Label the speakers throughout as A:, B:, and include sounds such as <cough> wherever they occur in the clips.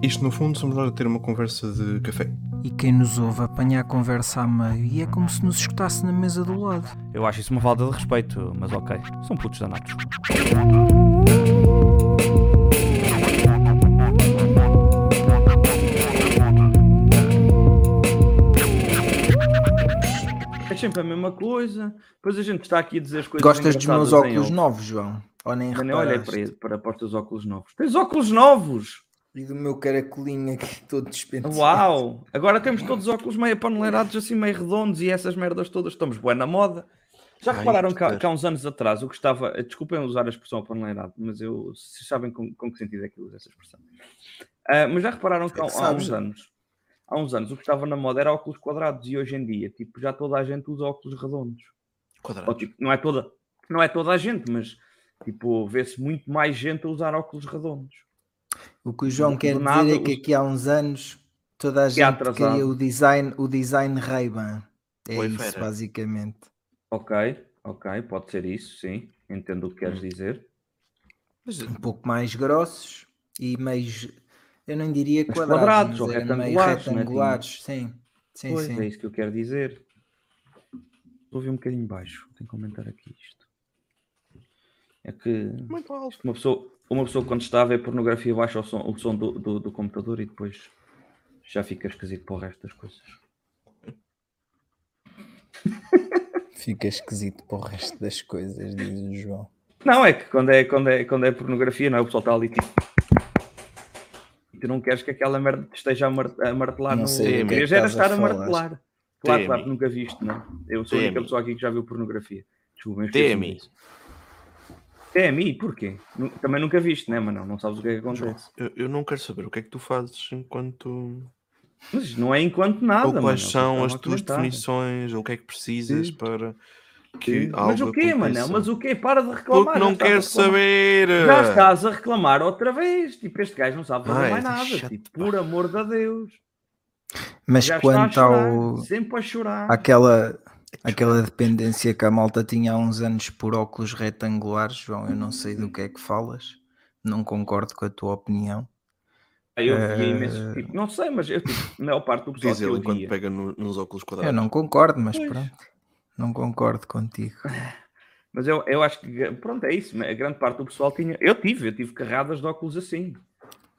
A: Isto, no fundo, somos nós a ter uma conversa de café.
B: E quem nos ouve apanha a conversa a meio e é como se nos escutasse na mesa do lado.
C: Eu acho isso uma falta de respeito, mas ok. São putos danados.
D: É sempre a mesma coisa. Depois a gente está aqui a dizer as coisas.
B: Gostas dos meus óculos novos, João? Ou nem
D: Eu nem olhei para, para, para os teus óculos novos. Tens óculos novos!
B: E do meu caracolinho aqui <laughs> todo despenteado.
D: Uau! Agora temos todos os óculos meio paneleirados, assim meio redondos e essas merdas todas. Estamos bué na moda. Já
A: Ai,
D: repararam que há, que há uns anos atrás eu gostava. Desculpem usar a expressão paneleirado, mas eu. Vocês sabem com, com que sentido é que eu uso essa expressão. Ah, mas já repararam que há, há
B: Sabes.
D: uns anos. Há uns anos o que estava na moda era óculos quadrados e hoje em dia, tipo, já toda a gente usa óculos redondos. Ou,
A: Quadrado.
D: tipo, não é toda, não é toda a gente, mas tipo, vê-se muito mais gente a usar óculos redondos.
B: O que o João
D: Do-
B: quer
D: do
B: dizer
D: nada,
B: é que
D: os-
B: aqui há uns anos toda a
D: Que é
B: gente
D: atrasado.
B: queria o design, o design Ray-Ban. É
A: Oi,
B: isso,
A: fera.
B: basicamente.
D: Ok, ok, pode ser isso, sim. Entendo o que
B: Hum.
D: queres dizer.
A: Mas,
B: Um pouco mais grossos e meios, eu não diria
D: Mas
B: quadrados,
D: quadrados ou retangulares, né,
B: retangulares. Sim, sim,
D: pois,
B: sim.
D: é isso que eu quero dizer. Ouvi um bocadinho baixo, tenho que comentar aqui isto. É que
A: muito alto.
D: uma pessoa, uma pessoa quando está a ver pornografia baixa o som, o som do, do, do computador e depois já fica esquisito para o resto das coisas. <laughs>
B: Fica esquisito para o resto das coisas, diz o João.
D: Não, é que quando é, quando é, quando é pornografia, não é? O pessoal está ali tipo. E tu não queres que aquela merda te esteja a, mar- a martelar
B: Não
D: no.
B: sei do que é
D: Querias era
B: a
D: estar a
B: falar.
D: martelar. Claro, claro, que nunca viste, não. Eu sou a única pessoa aqui que já viu pornografia. Desculpa, eu esqueci-me
A: TMI.
D: TMI, porquê? Também nunca viste, né, mas não, não sabes o que é que
A: João,
D: acontece.
A: eu, eu não quero saber o que é que tu fazes enquanto.
D: Mas não é enquanto nada.
A: ou quais
D: Manel,
A: são as
D: a
A: tuas definições, ou o que é que precisas
D: Sim.
A: para que
D: Sim.
A: algo
D: Mas o quê, Manel? Mas o quê? Para de reclamar.
A: Porque não quero saber!
D: Já estás a reclamar outra vez. Tipo, este gajo não sabe fazer
A: Ai,
D: mais
A: tá
D: nada.
A: chato,
D: tipo, por amor de Deus.
B: Mas
D: Já
B: quanto
D: chorar.
B: ao,
D: Sempre a chorar.
B: aquela, aquela dependência que a malta tinha há uns anos por óculos retangulares, João, eu não sei do que é que falas, não concordo com a tua opinião.
D: Aí Eu via
B: Eh,
D: imenso, tipo, não sei, mas eu, tipo, a maior parte do pessoal
A: Diz
D: que
A: ele
D: via.
A: pega no- nos óculos quadrados.
B: Eu não concordo, mas
D: Pois.
B: pronto, não concordo contigo. <laughs>
D: Mas eu, eu acho que, pronto, é isso. A grande parte do pessoal tinha. Eu tive, eu tive carradas de óculos assim.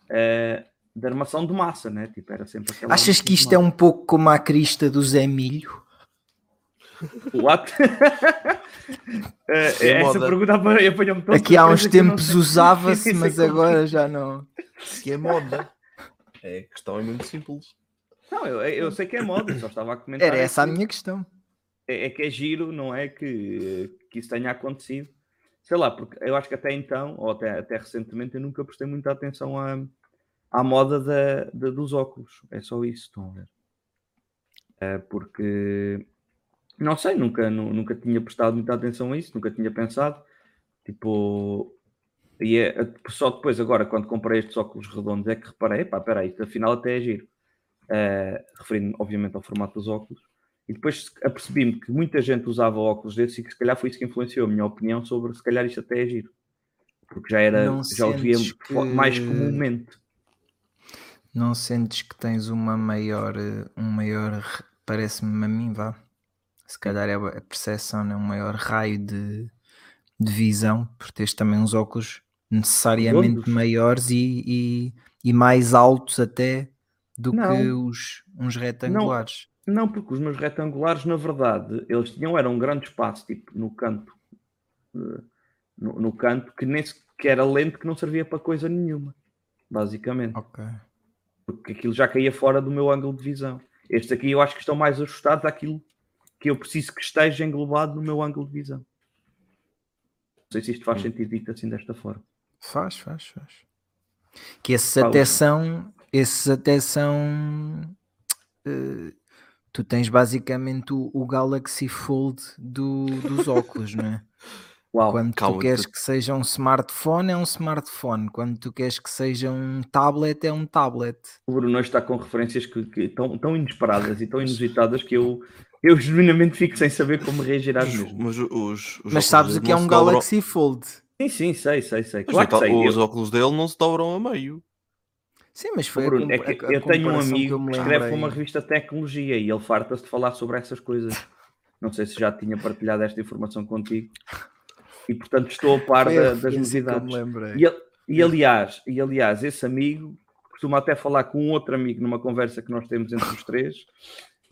D: eh, de armação de massa, né? Tipo, era sempre aquela.
B: Achas que isto é um pouco como a crista do Zé Milho?
D: What? Eh, <laughs>
A: É
D: essa pergunta apa- apanhou-me tão
B: Aqui há uns
D: que
B: tempos usava-se, <laughs> mas agora já não.
A: Se é moda. É, a questão é muito simples.
D: Não, eu, eu sei que é moda, só estava a comentar.
B: Era
D: é
B: essa a
D: que-
B: minha questão.
D: é, é que é giro, não é que, que isso tenha acontecido. Sei lá, porque eu acho que até então, ou até, até recentemente, eu nunca prestei muita atenção à, à moda da, da- dos óculos. É só isso, estão a ver? É, porque, não sei, nunca, nu- nunca tinha prestado muita atenção a isso, nunca tinha pensado. Tipo, e é, só depois, agora, quando comprei estes óculos redondos, é que reparei, pá, peraí, isto afinal até é giro. É, referindo, obviamente, ao formato dos óculos. E depois apercebi-me que muita gente usava óculos desses e que se calhar foi isso que influenciou a minha opinião sobre se calhar isto até é giro. Porque já era,
B: Não
D: já os via fo- mais
B: que-
D: comumente.
B: Não sentes que tens uma maior, eh, um maior, parece-me a mim, vá. Se calhar é a percepção, né? um maior raio de, de visão, por teres também uns óculos necessariamente maiores e, e, e mais altos até do que
D: Não.
B: os uns retangulares.
D: Não, porque os meus retangulares, na verdade, eles tinham era um grande espaço, tipo, no canto, eh, no, no canto, que nem sequer era lente, que não servia para coisa nenhuma, basicamente.
B: Ok.
D: Porque aquilo já caía fora do meu ângulo de visão. Estes aqui eu acho que estão mais ajustados àquilo que eu preciso que esteja englobado no meu ângulo de visão. Não sei se isto faz sentido dito assim desta forma.
B: Faz, faz, faz. Que esses até são, esses até são. eh, tu tens basicamente o, o Galaxy Fold do- dos óculos, não é? <laughs>
D: Uau,
B: Quando
A: calma,
B: tu queres
A: tu-
B: que seja um smartphone, é um smartphone. Quando tu queres que seja um tablet, é um tablet.
D: o Bruno hoje está com referências que, que tão, tão inesperadas e tão inusitadas que eu, eu genuinamente fico sem saber como reagir às
A: Mas,
D: mesmas.
A: mas os, os
B: Mas sabes o que é um
A: dobram-
B: Galaxy Fold?
D: Sim, sim, sei, sei, sei. Claro que
A: tá-
D: sei.
A: os
D: Eu-
A: óculos dele não se dobram a meio.
B: Sim, mas foi a
D: Bruno, é
B: a-
D: que
B: a
D: eu tenho um amigo
B: eu me
D: que escreve para uma revista de tecnologia e ele farta-se de falar sobre essas coisas. Não sei se já tinha partilhado esta informação contigo. E portanto estou a par da- das novidades. E, e, aliás, e aliás, esse amigo costuma até falar com um outro amigo numa conversa que nós temos entre os três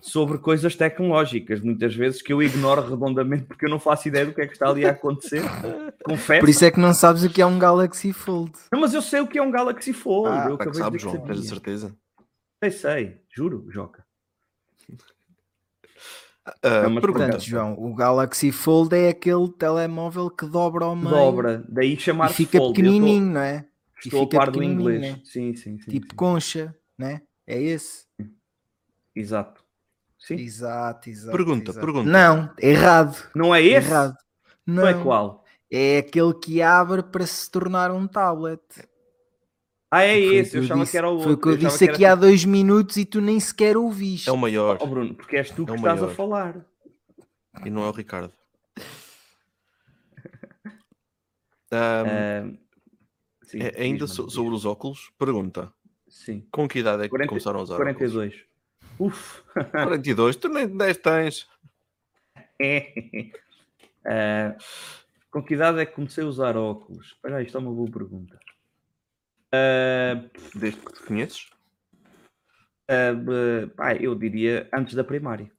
D: sobre coisas tecnológicas, muitas vezes que eu ignoro redondamente porque eu não faço ideia do que é que está ali a acontecer. <laughs> Confesso.
B: Por isso é que não sabes o que é um Galaxy Fold.
D: Não, mas eu sei o que é um Galaxy Fold.
B: Ah,
D: eu acabei de
A: sabes,
D: dizer
A: João? Tens a certeza?
D: Sei, sei. Juro, Joca.
A: Ah,
D: Não, mas
A: pergunta.
B: Portanto, João, o Galaxy Fold é aquele telemóvel que dobra ao meio
D: Dobra. Daí
B: e
D: chamar-se
B: fica
D: fold.
B: Pequenininho, não é? E
D: Estou, a
B: fica
D: par do inglês.
B: né?
D: Sim, sim, sim.
B: Tipo
D: sim.
B: concha, né? É esse?
D: Exato. Sim.
B: Exato, exato.
A: Pergunta,
B: exato.
A: pergunta.
B: Não, errado.
D: Não é esse?
B: Errado.
D: Não.
B: Não,
D: é qual?
B: é aquele que abre para se tornar um tablet.
D: Ah, é
B: Foi
D: esse.
B: que
D: Eu
B: eu
D: achava
B: disse-
D: que era o outro.
B: Foi o que eu
D: achava
B: disse
D: era
B: aqui há
D: tipo-
B: dois minutos e tu nem sequer ouviste.
A: É o maior
D: Oh, Bruno, porque és tu que
A: É o
D: estás a
A: maior.
D: falar.
A: e não é o Ricardo. <laughs> Ah,
D: sim,
A: é- ainda so- sobre os óculos, pergunta:
D: Sim.
A: com que idade é que
D: 40
A: começaram a usar óculos?
D: 42. Uf. <laughs>
A: 42, tu nem 10 tens.
D: Ah, com que idade é que comecei a usar óculos? Aí, isto é uma boa pergunta. Ah,
A: Desde que te conheces?
D: ah, pá, eu diria antes da primária.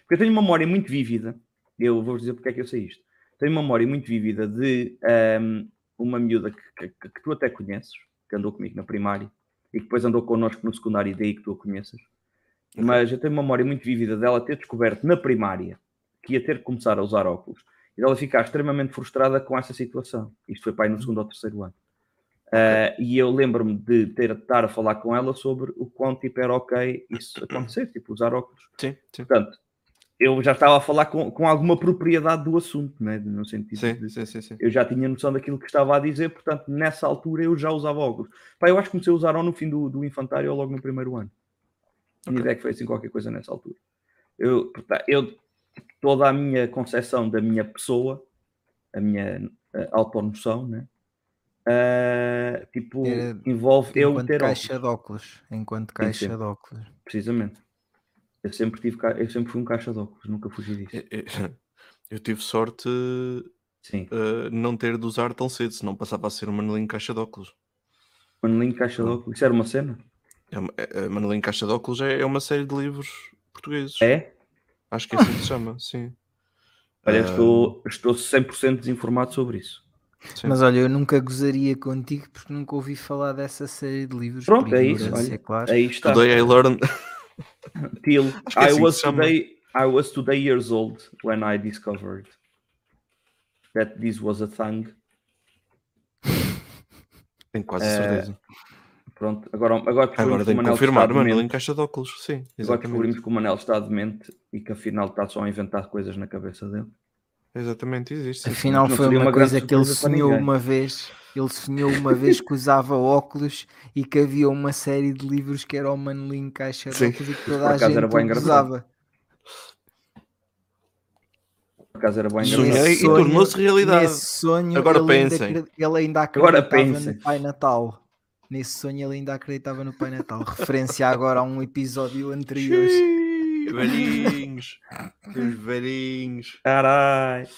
D: Porque eu tenho uma memória muito vívida. Eu vou dizer porque é que eu sei isto. Tenho uma memória muito vívida de ahm, uma miúda que, que- que tu até conheces, que andou comigo na primária e que depois andou connosco no secundário, e daí que tu a conheças. Mas eu tenho uma memória muito vívida dela ter descoberto na primária que ia ter que começar a usar óculos e dela ficar extremamente frustrada com essa situação. Isto foi aí no segundo ou terceiro ano. Ah, e eu lembro-me de ter de estar a falar com ela sobre o quão tipo, era ok isso <clears throat> acontecer, tipo, usar óculos.
A: Sim, sim.
D: Portanto, eu já estava a falar com, com alguma propriedade do assunto, né? no sentido
A: Sim,
D: de
A: sim, sim, sim.
D: eu já tinha noção daquilo que estava a dizer, portanto, nessa altura eu já usava óculos. Pá, eu acho que comecei a usar ou no fim do, do infantário ou logo no primeiro ano. A minha ideia é que foi assim qualquer coisa nessa altura. Eu, portanto, eu toda a minha concepção da minha pessoa, a minha eh, autonoção, né? Ah, tipo,
B: Era
D: envolve eu ter
B: caixa
D: óculos,
B: de óculos. Enquanto caixa de óculos.
D: precisamente. Eu sempre, tive, eu sempre fui um caixa de óculos, nunca fugi disso.
A: Eu, <laughs> tive sorte
D: Sim.
A: uh, não ter de usar tão cedo, senão passava a ser um manelinho caixa de óculos.
D: Manelinho caixa de óculos. Isso era uma cena?
A: É uma- é- é- Manelinho caixa de óculos é, é uma série de livros portugueses.
D: É?
A: Acho que é assim que se chama, sim.
D: Olha,
A: Ah,
D: estou, estou 100% desinformado sobre isso.
A: Sim.
B: Mas olha, eu nunca gozaria contigo porque nunca ouvi falar dessa série de livros.
D: Pronto, é isso, olha.
B: claro.
D: Aí está.
A: Today I learned. <laughs>
D: Till
A: é
D: I
A: assim
D: was today I was today years old when I discovered that this was a thing.
A: Tenho quase
D: Eh,
A: certeza.
D: Pronto, agora, agora descobrimos
A: Agora
D: que
A: tenho confirmar,
D: está
A: mano.
D: demente.
A: Em caixa de óculos, sim.
D: Agora
A: Exatamente.
D: descobrimos que o Manel está demente e que afinal está só a inventar coisas na cabeça dele.
A: Exatamente, existe.
B: Afinal
D: não
B: foi uma,
D: uma
B: coisa que ele sonhou uma vez. Ele sonhou uma vez que usava óculos e que havia uma série de livros que era o Manelinho Caixa de óculos e que
D: Por
B: toda a
D: acaso
B: gente usava.
D: Por acaso era bem
A: Sonhei e tornou-se realidade.
B: Nesse sonho,
A: Agora
B: ele, ainda
A: pensem.
B: acre- ele ainda
D: Agora
B: acreditava
D: pensem.
B: no Pai Natal. Nesse sonho ele ainda acreditava no Pai Natal. Referência agora a um episódio anterior.
A: Velhinhos. Os velhinhos.
D: Caralho.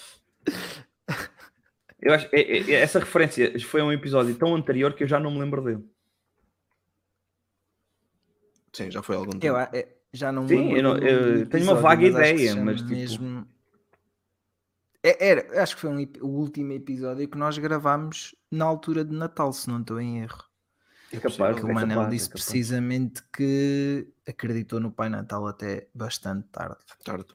D: Eu acho, é- é- essa referência foi um episódio tão anterior que eu já não me lembro dele.
A: Sim, já foi há algum tempo.
B: Eu, é, já não me
D: Sim,
B: lembro
D: eu não-
B: do nome
D: eu tenho uma vaga
B: mas
D: ideia, mas, tipo-
B: mesmo- É- Era, acho que foi um o último episódio que nós gravámos na altura de Natal, se não estou em erro.
D: É capaz,
B: Que
D: é
B: o Manel
D: capaz, é
B: disse
D: capaz.
B: precisamente que acreditou no Pai Natal até bastante tarde.
A: Tarde.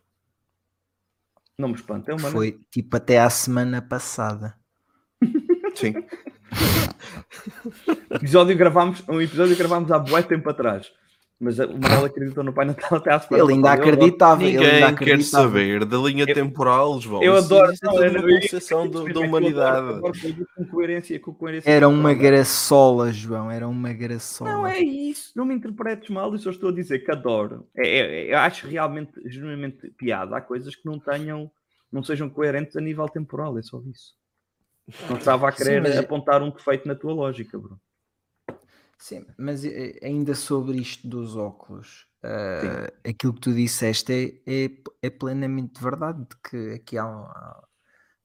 D: Não me espanta, é Manel.
B: Foi tipo até à semana passada.
A: Sim. <laughs>
D: episódio gravámos, um episódio gravámos há bué tempo atrás. Mas o Manel acreditou no Pai Natal até à semana
B: Ele ainda acreditava. ele ainda
A: Ninguém quer saber da linha
D: Eu-
A: temporal, João.
D: Eu adoro.
A: existe
D: não, era-
A: uma concepção da
D: eu adoro-
A: humanidade.
D: eu adoro coisas Com coerência, com coerência
B: Era uma graçola, João. Era uma graçola.
D: Não é isso, não me interpretes mal, eu só estou a dizer que adoro. É, é- eu acho realmente, genuinamente piada. Há coisas que não tenham, não sejam coerentes a nível temporal, é só isso. Não estava a
B: Sim,
D: querer
B: mas-
D: apontar um defeito na tua lógica, Bruno.
B: Sim, mas eh, ainda sobre isto dos óculos, eh, aquilo que tu disseste é, é, é plenamente verdade, de que aqui há, um- há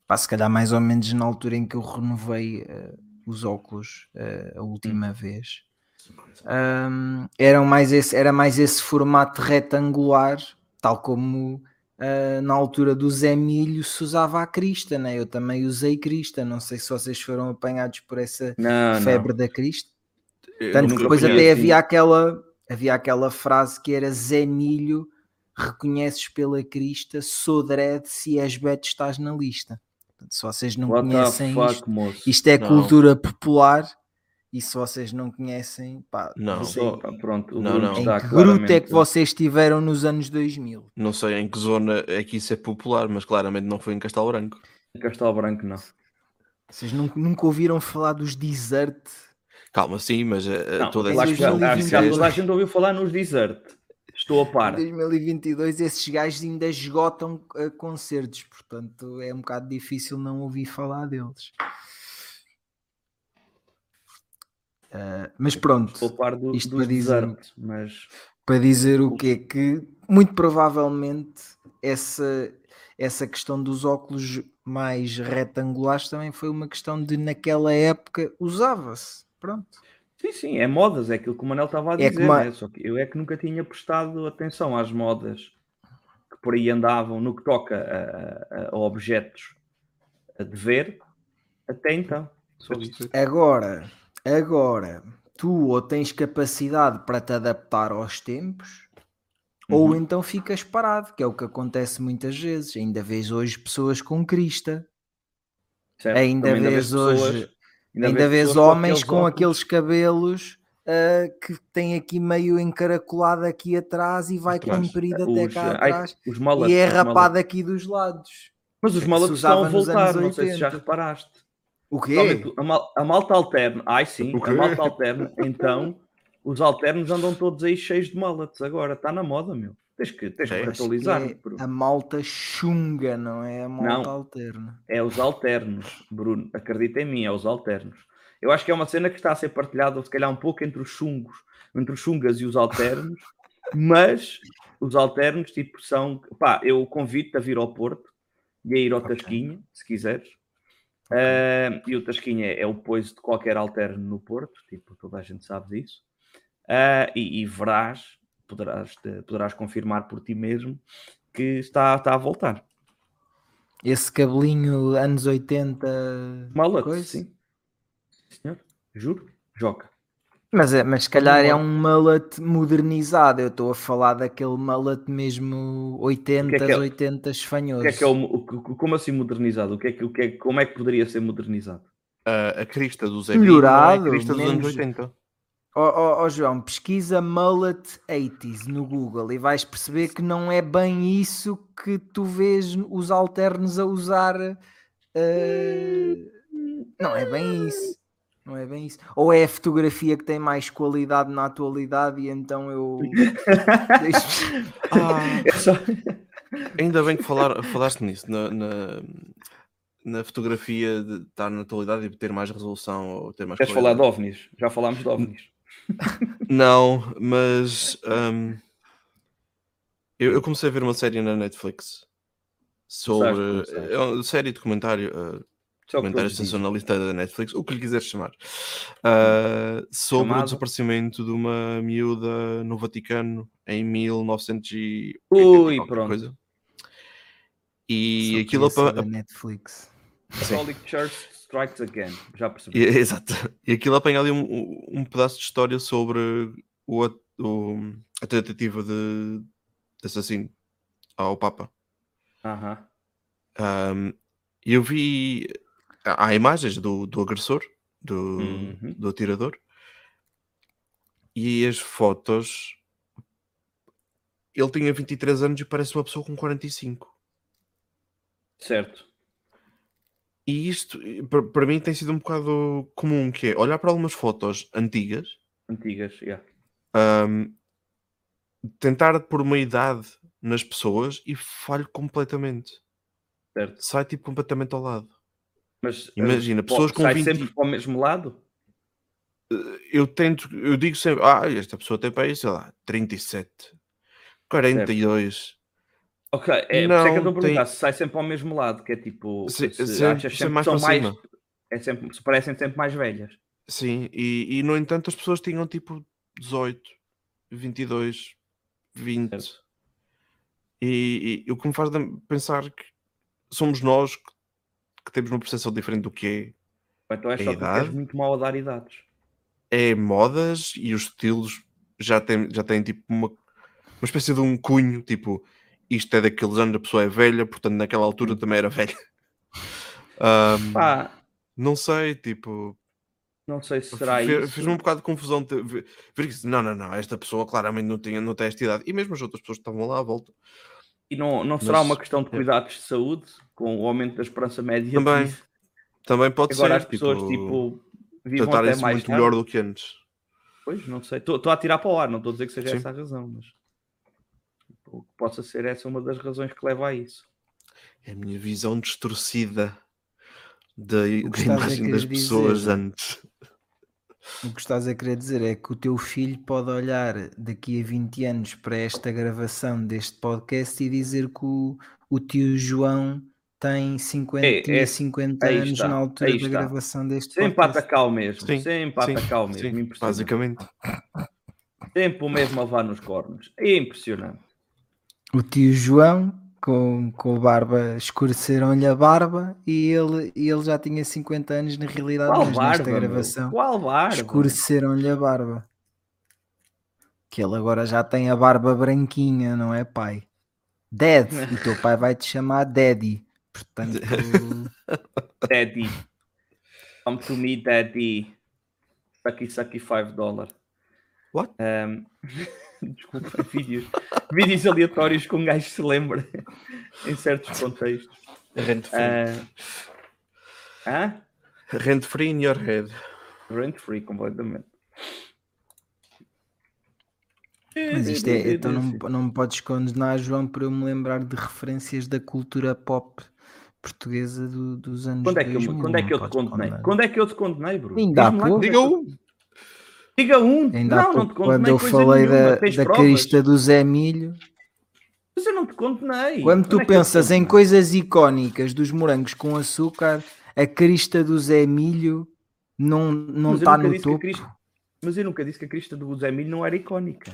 B: pá, se calhar mais ou menos na altura em que eu renovei eh, os óculos eh, a última vez, ahm, eram mais esse, era mais esse formato retangular, tal como na altura do Zé Milho se usava a crista, né? eu também usei crista, não sei se vocês foram apanhados por essa
D: Não,
B: febre da crista. Tanto que depois até
A: assim.
B: havia aquela, havia aquela frase que era Zé Milho, reconheces pela crista, sou dread, se és beto estás na lista. Portanto, se vocês não.
D: What
B: conhecem
D: fuck,
B: isto,
D: moço?
B: isto é
A: Não.
B: cultura popular e se vocês não conhecem, pá,
A: Não.
B: sei
D: Só- pronto, o
A: Não, não.
B: em que grupo é que vocês estiveram nos anos 2000.
A: Não sei em que zona é que isso é popular, mas claramente não foi em Castelo Branco.
D: Castelo Branco, não.
B: Vocês nunca, nunca ouviram falar dos desert?
A: Calma, sim, mas eh,
D: Não,
A: toda essa
D: toda a gente ouviu falar nos desert. Estou a par.
B: Em 2022 esses gajos ainda esgotam eh, concertos, portanto é um bocado difícil não ouvir falar deles. Ah, mas pronto,
D: Estou a par do,
B: Isto para dizer-
D: desert, mas
B: para dizer o que é que muito provavelmente essa, essa questão dos óculos mais retangulares também foi uma questão de naquela época usava-se. Pronto.
D: sim, sim, é modas, é aquilo que o Manel estava a
B: É
D: dizer,
B: como a-
D: né? só que eu é que nunca tinha prestado atenção às modas que por aí andavam no que toca a, a- a objetos a de ver até então. Isso.
B: Agora, agora, tu ou tens capacidade para te adaptar aos tempos, ou
D: Uhum.
B: então ficas parado, que é o que acontece muitas vezes. Ainda vês hoje pessoas com crista,
D: certo?
B: ainda
D: Também
B: vês
D: pessoas-
B: hoje, ainda,
D: vês
B: homens com aqueles cabelos ah, que têm aqui meio encaracolado aqui atrás e vai
A: Atrás.
B: comprido até cá
D: ai,
B: atrás e é rapado aqui dos lados.
D: Mas os mullets estão a voltar, não sei se já
B: 80.
D: reparaste.
B: O quê?
D: A, mal- a malta alterna, ai sim, a malta alterna, então os alternos andam todos aí cheios de mullets agora, está na moda, meu. Tens que, tens que
B: Acho que
D: atualizar.
B: é
D: Bruno.
B: a malta chunga, não é a malta
D: Não.
B: alterna.
D: É os alternos, Bruno, acredita em mim, é os alternos. Eu acho que é uma cena que está a ser partilhada, se calhar, um pouco entre os chungos, entre os chungas e os alternos, <laughs> mas os alternos, tipo, são. Pá, eu convido-te a vir ao Porto e a ir ao
B: Ok.
D: Tasquinha, se quiseres. Ah, e o Tasquinha é o poiso de qualquer alterno no Porto, tipo, toda a gente sabe disso. Ah, e, e verás, poderás, poderás confirmar por ti mesmo que está, está a voltar.
B: Esse cabelinho anos 80.
D: Mullet,
B: coisa?
D: sim. Senhor, juro, joga.
B: Mas, é, mas se calhar é um mullet modernizado. Eu estou a falar daquele mullet mesmo 80,
D: que é?
B: 80
D: O
B: esfanhoso.
D: que é que é o, como assim modernizado? O que é que, o que é, como é que poderia ser modernizado?
A: a, a crista do Zé
B: Melhorado,
A: Milho não é a crista dos anos
B: menos-
A: 80.
B: Ó ó, ó, João, pesquisa mullet 80s no Google e vais perceber que não é bem isso que tu vês os alternos a usar. eh, Não é bem isso. Não é bem isso. Ou é a fotografia que tem mais qualidade na atualidade e então eu. <laughs> deixo-
A: Ah, <laughs>
D: só-
A: ainda bem que falar, falaste nisso, na, na, na fotografia de estar na atualidade e ter mais resolução ou ter mais
D: Queres falar de ovnis? Já falámos de ovnis.
A: Não, mas hum, eu, eu comecei a ver uma série na Netflix sobre é uma série de documentário, uh,
D: que
A: documentário sensacionalista da Netflix, o que lhe quiseres chamar, uh, sobre
D: Chamado?
A: o desaparecimento de uma miúda no Vaticano em 1980 e
D: Ui,
A: qualquer
D: pronto.
A: coisa. E
B: Só
A: aquilo
B: da Netflix.
D: Catholic Church Strikes Again. Já percebi.
A: E- <laughs> Exato. E aquilo apanha ali um, um pedaço de história sobre o, o- a tentativa de, de assassino ao Papa.
D: Aham.
A: Um, E eu vi. Há imagens do, do agressor, do,
D: Uhum.
A: do atirador, e as fotos. Ele tinha 23 anos e parece uma pessoa com 45.
D: Certo.
A: E isto, para- para mim, tem sido um bocado comum, que é olhar para algumas fotos antigas
D: Antigas, yeah.
A: Ahm, tentar pôr uma idade nas pessoas e falho completamente.
D: certo.
A: Sai tipo completamente ao lado.
D: Mas
A: Imagina,
D: eh,
A: pessoas com
D: sai
A: 20
D: sempre para o mesmo lado?
A: eu tento, eu digo sempre, ah, esta pessoa tem para aí, sei lá, 37, 42.
D: Ok, é, por isso é que eu
A: Não,
D: estou a perguntar
A: tem-
D: se sai sempre ao mesmo lado, que é tipo,
A: Se-
D: se, achas
A: sempre
D: sempre
A: mais
D: que são mais,
A: cima.
D: é sempre, se parecem sempre mais velhas.
A: Sim, e, e no entanto as pessoas tinham tipo 18, 22, 20.
D: Certo.
A: E, e o que me faz pensar que somos nós que, que temos uma percepção diferente do que
D: Ou Então é só
A: idade?
D: és muito mal a dar idades.
A: é, é modas e os estilos já têm, já têm tipo uma, uma espécie de um cunho, tipo isto é daqueles anos, a pessoa é velha, portanto naquela altura também era velha. <laughs> Ahm,
D: Pá,
A: não sei, tipo,
D: não sei se será
A: Fe-
D: isso.
A: Fez-me um bocado de confusão ver, ver que não, não, não, esta pessoa claramente não, tinha, não tem esta idade. E mesmo as outras pessoas que estavam lá à volta.
D: E não, não será
A: Mas-
D: uma questão de
A: é.
D: cuidados de saúde, com o aumento da esperança média?
A: Também? Também pode
D: Agora
A: ser,
D: as pessoas,
A: tipo,
D: tipo, até
A: tratarem-se
D: mais
A: muito
D: tarde.
A: melhor do que antes.
D: Pois, não sei. Estou a tirar para o ar, não estou a dizer que seja
A: Sim.
D: essa a razão, mas tipo, que possa ser essa uma das razões que leva a isso.
A: É a minha visão distorcida da,
B: O a
A: imagem das
B: dizer?
A: pessoas antes.
B: O que estás a querer dizer é que o teu filho pode olhar daqui a 20 anos para esta gravação deste podcast e dizer que o, o tio João tem 50,
D: É,
B: tinha
D: é,
B: 50
D: aí
B: anos
D: está,
B: na altura da gravação deste
D: Sempre a
B: podcast.
D: atacar o mesmo,
A: Sim,
D: sempre a
A: sim,
D: atacar o mesmo,
A: sim, basicamente.
D: Sempre o mesmo a levar nos cornos. É impressionante.
B: O tio João com, com a barba, escureceram-lhe a barba e ele, e ele já tinha 50 anos na realidade,
D: Qual
B: mas
D: barba?
B: nesta
D: meu?
B: gravação
D: Qual barba?
B: escureceram-lhe a barba. Que ele agora já tem a barba branquinha, não é pai? Dad, o teu pai vai te chamar Daddy. Portanto, <laughs>
D: Daddy. Come to me, daddy. Sucky, sucky 5 dólares.
A: What?
D: Um, <laughs> desculpa, <laughs> vídeos, vídeos aleatórios com um gajo que se lembra <laughs> em certos contextos.
A: Rent free.
D: Hã?
A: Rent free in your head.
D: Rent free completamente.
B: mas isto é, então não, não me podes condenar, João, por eu me lembrar de referências da cultura pop portuguesa do- dos anos
D: Quando é, que eu,
B: 2000,
D: quando é que eu te condenei?
B: condenar.
D: Quando é que eu te condenei, Bruno?
B: Ainda há pouco.
D: é
A: Diga
D: que
A: um.
D: Diga um!
B: Ainda
D: não, não te
B: pouco, quando eu falei da, da crista do Zé Milho,
D: Mas eu não te condenei.
B: Quando tu
D: é
B: pensas em coisas icónicas dos morangos com açúcar, a crista do Zé Milho não não está no topo.
D: crista- Mas eu nunca disse que a crista do Zé Milho não era icónica.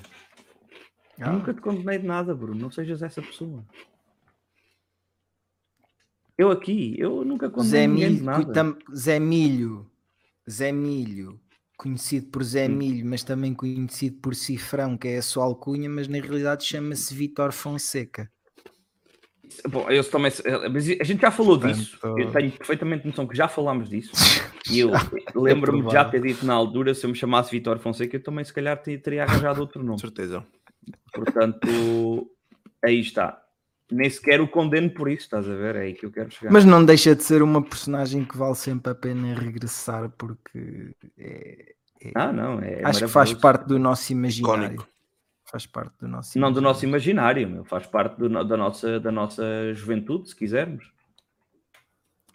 B: Ah.
D: nunca te condenei de nada, Bruno. Não sejas essa pessoa. Eu aqui, eu nunca condenei
B: Zé
D: ninguém de
B: Milho,
D: nada.
B: Zé Milho, Zé Milho, conhecido por Zé. Milho, mas também conhecido por Cifrão, que é a sua alcunha, mas na realidade chama-se Vitor Fonseca.
D: Bom, eu também, mas a gente já falou
B: Portanto,
D: disso. Eu tenho perfeitamente noção que já falámos disso. <laughs> E eu lembro-me de já ter dito na altura, se eu me chamasse Vitor Fonseca, eu também se calhar te- teria arranjado outro <laughs> nome.
A: certeza.
D: Portanto, aí está. Nem sequer o condeno por isso, estás a ver? É aí que eu quero chegar.
B: Mas não deixa de ser uma personagem que vale sempre a pena regressar porque é- é-
D: Ah, não, é
B: acho que faz parte do nosso imaginário.
A: Icónico.
B: Faz parte do nosso
D: Não do nosso
B: imaginário.
D: imaginário, meu. faz parte do da, nossa, da nossa juventude, se quisermos.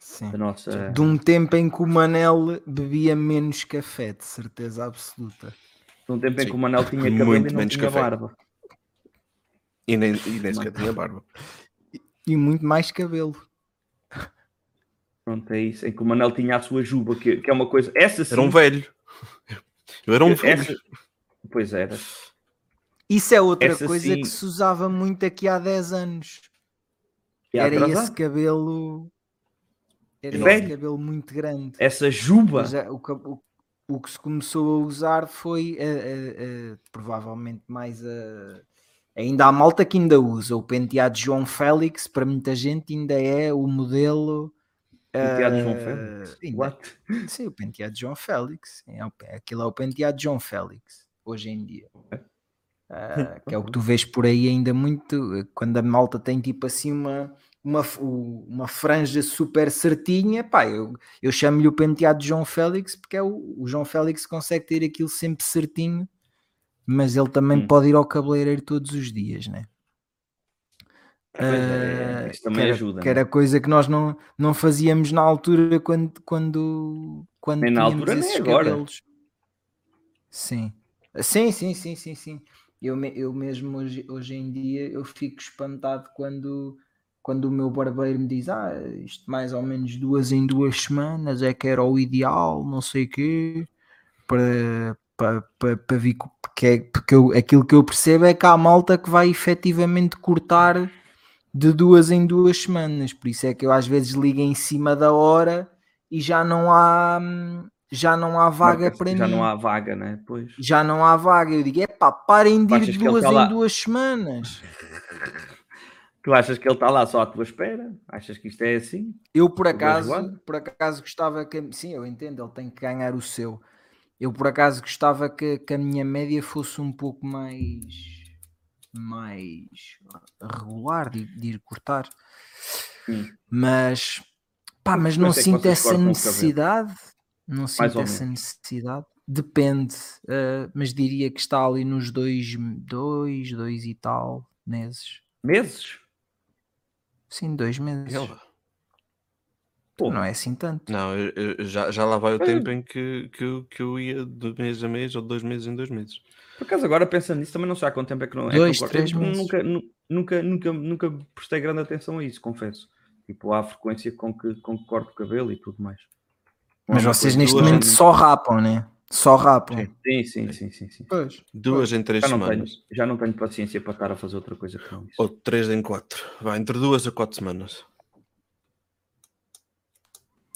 B: Sim.
D: Da nossa...
B: De um tempo em que o Manel bebia menos café, de certeza absoluta.
D: De um tempo em
A: Sim.
D: que o Manel tinha cabelo
A: Muito
D: e não
A: menos
D: tinha
A: café.
D: barba.
A: E nem, e nem sequer tinha barba.
B: E muito mais cabelo.
D: Pronto, é isso. Em que o Manel tinha a sua juba, que, que é uma coisa. Essa sim.
A: Era um velho. Eu era um velho.
D: essa... Pois era.
B: Isso é outra
D: Essa
B: coisa
D: sim.
B: que se usava muito aqui há 10 anos.
D: E
B: Era
D: atrasado.
B: esse cabelo. Era esse
D: Velho.
B: cabelo muito grande.
D: Essa juba.
B: Mas, eh, o, que- o- o que se começou a usar foi eh, eh, eh, provavelmente mais a. Ainda há malta que ainda usa o penteado João Félix, para muita gente ainda é o modelo.
D: Penteado João
B: eh,
D: Félix.
B: ainda-
D: What?
B: Sim, o penteado João Félix. é aquilo é o penteado João Félix, hoje em dia. Ah, que é o que tu vês por aí ainda muito, eh, quando a malta tem tipo assim uma, uma, uma franja super certinha, pá, eu, eu chamo-lhe o penteado de João Félix porque é o, o João Félix consegue ter aquilo sempre certinho, mas ele também
D: Hum.
B: pode ir ao cabeleireiro todos os dias, né?
D: Pois é,
B: Ah,
D: isso também
B: que era,
D: ajuda.
B: que
D: né?
B: era coisa que nós não, não fazíamos na altura quando, quando, quando
D: Nem na altura, nem agora.
B: cabelos. Sim. Sim, sim, sim, sim, sim. Eu, eu mesmo hoje, hoje em dia eu fico espantado quando, quando o meu barbeiro me diz ah, isto mais ou menos duas em duas semanas é que era o ideal, não sei o quê, para, para, para, para vir, porque, é, porque eu- aquilo que eu percebo é que há malta que vai efetivamente cortar de duas em duas semanas, por isso é que eu às vezes ligo em cima da hora e já não há já não há vaga para
D: já
B: mim
D: não há vaga, né? Pois.
B: já não há vaga. Eu digo, é pá, parem de ir duas
D: tá
B: em
D: lá?
B: duas semanas. <laughs>
D: Tu achas que ele está lá só à tua espera? Achas que isto é assim?
B: Eu por acaso, por acaso gostava que, sim, eu entendo, ele tem que ganhar o seu. Eu por acaso gostava que, que a minha média fosse um pouco mais mais regular de, de ir cortar.
D: Hum.
B: Mas pá, mas não
D: é
B: sinto essa necessidade. Não sinto essa necessidade. Depende, eh, mas diria que está ali nos dois, dois, dois e tal meses.
D: Meses?
B: Sim, dois meses.
A: Ela-
D: Pô,
B: Não é assim tanto.
A: Não, eu- eu- já, já lá vai o
D: Mas-
A: tempo em que, que, eu- que eu ia de mês a mês ou de dois meses em dois meses.
D: Por acaso agora pensando nisso, também não sei há quanto tempo é que não é.
B: Dois,
D: corto.
B: três
D: Eu
B: meses.
D: nunca, nu- nunca, nunca, nunca prestei grande atenção a isso, confesso. Tipo, à frequência com que, com que corto o cabelo e tudo mais. Não é
B: Mas
D: uma
B: vocês
D: coisa
B: neste momento só rapam, né? Só rapam.
D: Sim, sim, sim, sim, sim.
B: Pois.
A: Duas em três
D: Já não, tenho,
A: semanas.
D: já não tenho paciência para estar a fazer outra coisa que não isso.
A: Ou três em quatro. Vai entre duas a quatro semanas.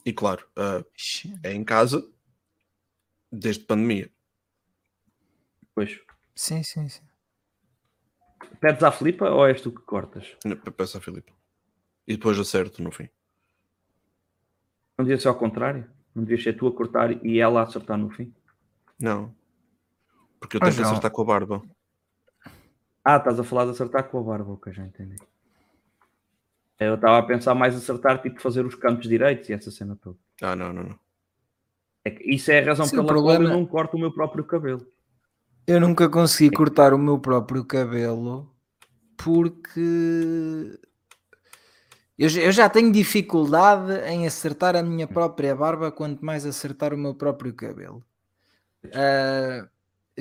A: E claro, ah,
B: Ixi,
A: é em casa desde pandemia.
D: Pois.
B: Sim, sim, sim.
D: Pedes à Filipa ou és tu que cortas?
A: Peço a Filipe. E depois acerto no fim.
D: Não devia ser ao contrário? Não devia ser tu a cortar e ela a acertar no fim?
A: Não. Porque eu
B: Mas
A: tenho que
B: não.
A: acertar com a barba.
D: Ah, estás a falar de acertar com a barba, ok, já entendi. Eu estava a pensar mais acertar, tipo, fazer os cantos direitos e essa cena toda.
A: Ah, não, não, não.
D: É que isso é a razão
B: Sim,
D: pela
B: o
D: qual
B: problema-
D: eu não corto o meu próprio cabelo.
B: Eu nunca consegui cortar o meu próprio cabelo porque eu, já- eu já tenho dificuldade em acertar a minha própria barba, quanto mais acertar o meu próprio cabelo. Ah,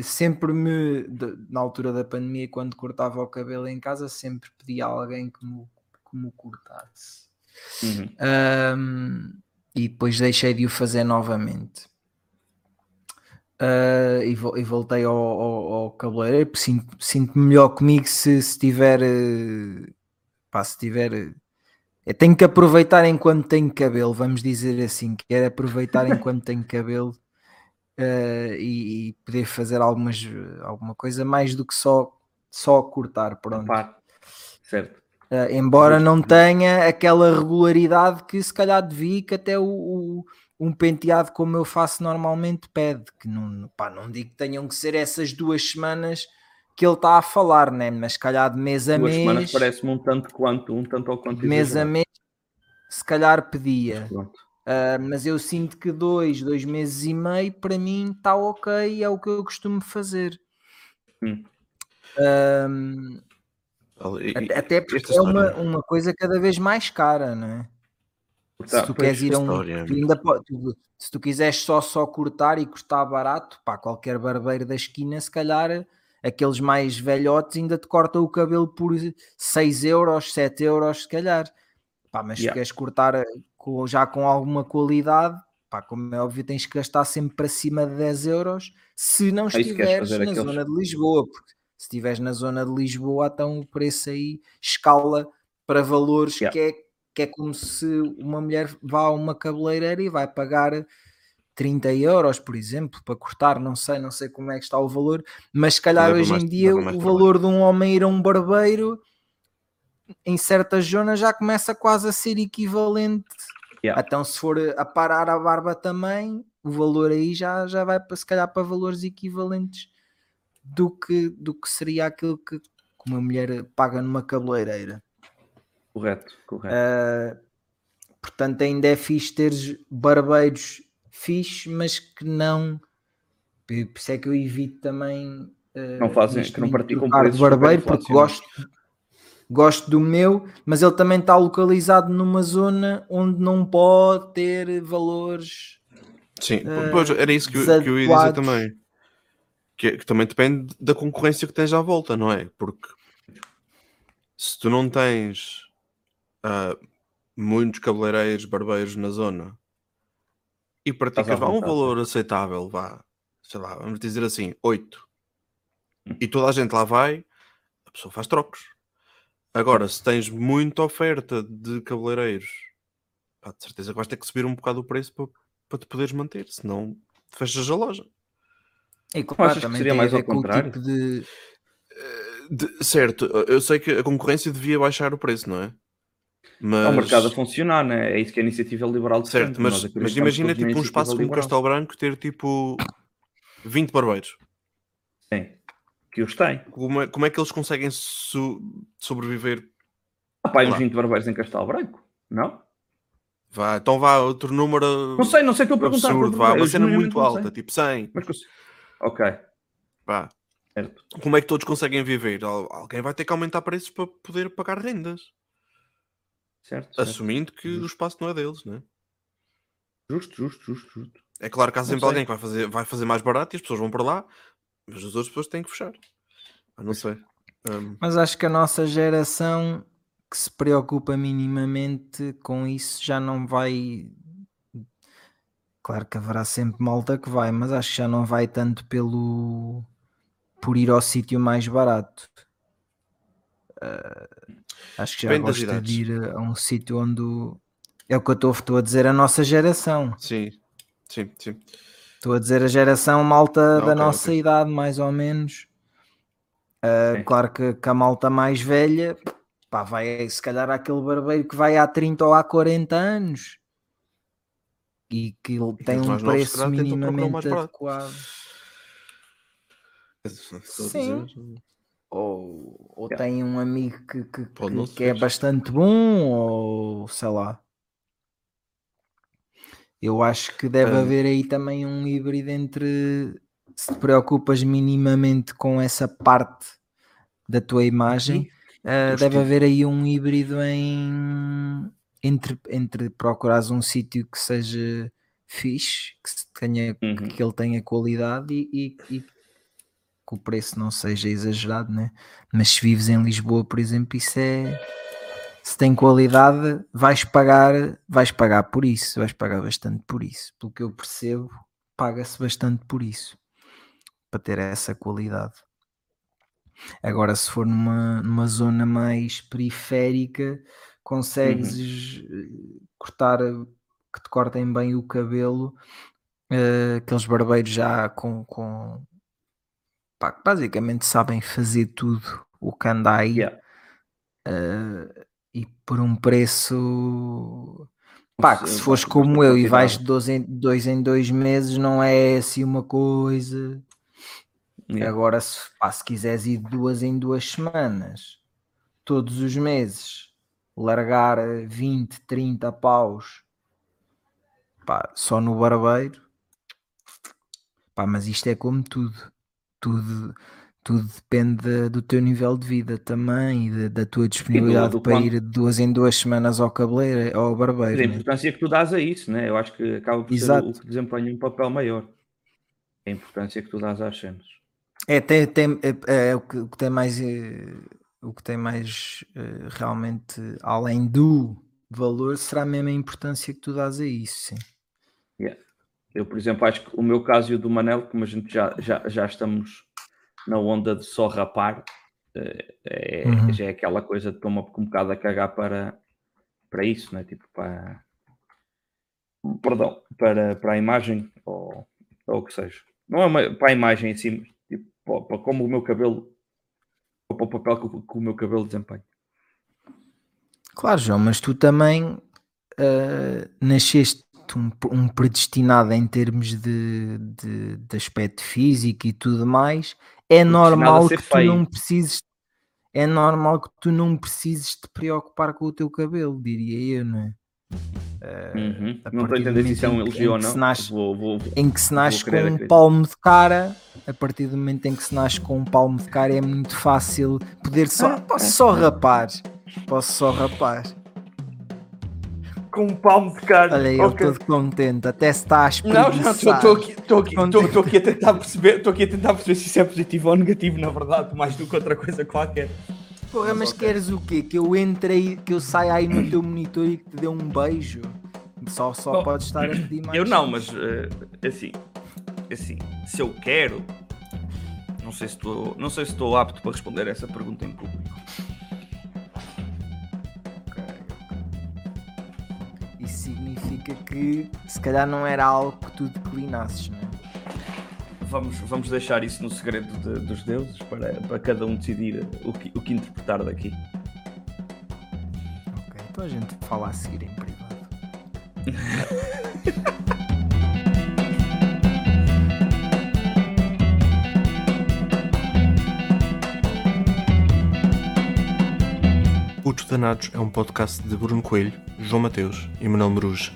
B: sempre me, de- na altura da pandemia, quando cortava o cabelo em casa, sempre pedia a alguém que me, me o cortasse.
D: Uhum.
B: Ahm, e depois deixei de o fazer novamente. Ah, e, vo- e voltei ao, ao, ao cabeleireiro porque sinto- sinto-me melhor comigo se, se tiver eh, pá, se tiver eu tenho que aproveitar enquanto tenho cabelo, vamos dizer assim, quero aproveitar <laughs> enquanto tenho cabelo eh, e, e poder fazer algumas, alguma coisa mais do que só, só cortar, pronto.
D: Pá, certo.
B: Uh, embora não tenha aquela regularidade que se calhar devia que até o, o- um penteado como eu faço normalmente pede, que não, pá, não digo que tenham que ser essas duas semanas que ele está a falar, né? mas se calhar de mês a
D: Duas semanas
B: mês,
D: parece-me um tanto quanto, um tanto ao quanto
B: mês a mês, se calhar pedia.
D: Pronto.
B: Uh, mas eu sinto que dois, dois meses e meio para mim está ok, é o que eu costumo fazer.
D: Hum.
B: Um,
A: e-
B: até- porque é uma,
A: história-
B: uma coisa cada vez mais cara, não é? se
D: Tá,
B: tu
D: pois,
B: queres ir a um.
A: história.
B: tu ainda tu- se tu quiseres só, só cortar e cortar barato, pá, qualquer barbeiro da esquina, se calhar aqueles mais velhotes ainda te cortam o cabelo por 6 euros, 7 euros, se calhar. Pá, mas se
D: Yeah.
B: queres cortar eh, com- já com alguma qualidade, pá, como é óbvio, tens que gastar sempre para cima de 10 euros se não
D: É
B: estiveres na
D: aqueles-
B: zona de Lisboa, porque se estiveres na zona de Lisboa, então o preço aí escala para valores
D: Yeah.
B: que, é, que é como se uma mulher vá a uma cabeleireira e vai pagar 30 euros, por exemplo, para cortar, não sei, não sei como é que está o valor, mas se calhar hoje
A: mais-
B: em dia o valor de um homem ir a um barbeiro em certas zonas já começa quase a ser equivalente.
D: Yeah.
B: Então, se for a parar a barba também, o valor aí já, já vai para se calhar para valores equivalentes do que, do que seria aquilo que uma mulher paga numa cabeleireira.
D: Correto, correto.
B: Uh, portanto, ainda é fixe teres barbeiros fixe, mas que não. Por isso é que eu evito também. uh,
D: Não fazem- que não praticam
B: de
D: preços
B: barbeiro porque gosto, gosto do meu, mas ele também está localizado numa zona onde não pode ter valores.
A: Sim,
B: eh,
A: pois, era isso que eu, que eu ia dizer também. Que, que também depende da concorrência que tens à volta, não é? Porque se tu não tens ah, muitos cabeleireiros, barbeiros na zona e praticas vá, um valor aceitável, vá, sei lá, vamos dizer assim, 8,
D: Hum.
A: e toda a gente lá vai, a pessoa faz trocos. Agora, se tens muita oferta de cabeleireiros, pá, de certeza que vais ter que subir um bocado o preço para, para te poderes manter, senão fechas a loja.
B: E claro,
D: achas que seria
B: tem
D: mais
B: ver
D: ao
B: com o
D: contrário?
B: tipo de.
A: De- certo, eu sei que a concorrência devia baixar o preço, não é? Mas,
D: É o mercado a funcionar, né? É isso que a iniciativa liberal defende.
A: certo, mas, mas imagina tipo um espaço como
D: liberal.
A: Castelo Branco ter tipo 20 barbeiros.
D: Sim, que os tem.
A: Como é, como é que eles conseguem so- sobreviver?
D: Ah, pá, uns
A: Claro.
D: 20 barbeiros em Castelo Branco, não?
A: Vá, então vá, outro número
D: Não sei, não sei, estou a perguntar.
A: absurdo, vá, uma
D: Eu
A: cena muito
D: não
A: alta, tipo 100.
D: Mas Ok,
A: Vá.
D: certo.
A: Como é que todos conseguem viver? Al- Alguém vai ter que aumentar preços para poder pagar rendas,
D: Certo, certo.
A: assumindo que o espaço não é deles, né?
D: Justo, justo, justo, justo.
A: É claro que há sempre alguém que vai fazer, vai fazer mais barato e as pessoas vão para lá, mas as outras pessoas têm que fechar. Ah, não sei. Hum,
B: Mas acho que a nossa geração que se preocupa minimamente com isso já não vai. Claro que haverá sempre malta que vai, mas acho que já não vai tanto pelo por ir ao sítio mais barato. Ah, acho que já
A: das
B: gosta de ir a um sítio onde é o que eu estou- estou a dizer a nossa geração.
A: sim, sim, sim.
B: Estou a dizer a geração malta
A: Ah,
B: da
A: ok,
B: nossa
A: ok.
B: idade, mais ou menos.
D: Sim.
B: claro que, que a malta mais velha, pá, vai se calhar àquele barbeiro que vai há 30 ou há 40 anos e que ele tem um preço
A: mais
B: minimamente adequado. Sim.
A: dizer,
B: Ou, ou
D: Yeah.
B: tem um amigo que, que, que- que é bastante bom, ou sei lá. Eu acho que deve
A: Ah.
B: haver aí também um híbrido entre se te preocupas minimamente com essa parte da tua imagem,
A: do
B: deve haver aí um híbrido em entre, entre procurares um sítio que seja fixe, que, se tenha,
D: Uhum.
B: que ele tenha qualidade e, e- e que o preço não seja exagerado, né? Mas se vives em Lisboa, por exemplo, isso é se tem qualidade, vais pagar, vais pagar por isso, vais pagar bastante por isso. Pelo que eu percebo, paga-se bastante por isso para ter essa qualidade. Agora, se for numa, numa zona mais periférica, consegues eh, cortar que te cortem bem o cabelo, eh, aqueles barbeiros já com, com pá, que basicamente sabem fazer tudo o que anda aí
D: Yeah.
B: eh, e por um preço pá, que se fores como eu e vais de dois em, dois em dois meses, não é assim uma coisa.
D: Yeah.
B: Agora, se, pá, se quiseres ir de duas em duas semanas, todos os meses, largar eh, 20, 30 paus pá, só no barbeiro, pá, mas isto é como tudo, tudo, tudo depende do teu nível de vida também e da, da tua disponibilidade
D: do
B: para
D: quanto-
B: ir de duas em duas semanas ao cabeleireiro, ao
D: Mas a
B: barbeiro. né?
D: importância que tu dás a isso, né? Eu acho que acaba por ser
B: Exato.
D: o que desempenha um papel maior. A importância que tu dás às cenas.
B: É, tem, tem- é, é o, que, o que tem mais, eh, o que tem mais eh, realmente, além do valor, será mesmo a importância que tu dás a isso, sim.
D: Yeah. Eu, por exemplo, acho que o meu caso e o do Manel, como a gente já, já, já estamos na onda de só rapar, eh, é,
B: Uhum.
D: já é aquela coisa de toma um bocado a cagar para, para isso, né? Tipo, para. Perdão, para, para a imagem ou, ou o que seja. Não é uma- para a imagem em si, tipo, para, para como o meu cabelo, para o papel que, o- que o meu cabelo desempenha.
B: Claro, João, mas tu também eh, nasceste um, um predestinado em termos de, de, de aspecto físico e tudo mais. É normal que tu
D: feio.
B: não precises. É normal que tu não precises te preocupar com o teu cabelo, diria eu, não é?
D: Uhum.
B: a
D: Não estou a entender se isso é um elogio ou não.
B: se nasce-
D: Vou, vou,
B: em que se nasce com um
D: acreditar.
B: palmo de cara, a partir do momento em que se nasce com um palmo de cara é muito fácil poder só,
D: Ah,
B: posso
D: ah,
B: só rapar, posso só rapar.
D: com um palmo de carne.
B: Olha, eu
D: Ok.
B: todo contente, até se está a
D: Não, não, estou estou aqui, estou aqui, estou- estou aqui a tentar perceber, estou aqui a tentar perceber se isso é positivo ou negativo, na verdade, mais do que outra coisa qualquer.
B: Porra, mas
D: ok.
B: queres o quê? Que eu entre aí, que eu saia aí no teu monitor e que te dê um beijo? Só, só
D: Bom,
B: podes estar a pedir mais.
D: Eu não, mas eh, assim, assim, se eu quero, não sei se estou, não sei se estou apto para responder essa pergunta em público.
B: Isso significa que se calhar não era algo que tu declinasses, não é?
D: Vamos, vamos deixar isso no segredo de- dos deuses para, para cada um decidir o que, o que interpretar daqui.
B: Ok, então a gente fala a seguir em privado. <laughs>
A: Putos Danados é um podcast de Bruno Coelho, João Mateus e Manuel Marujo.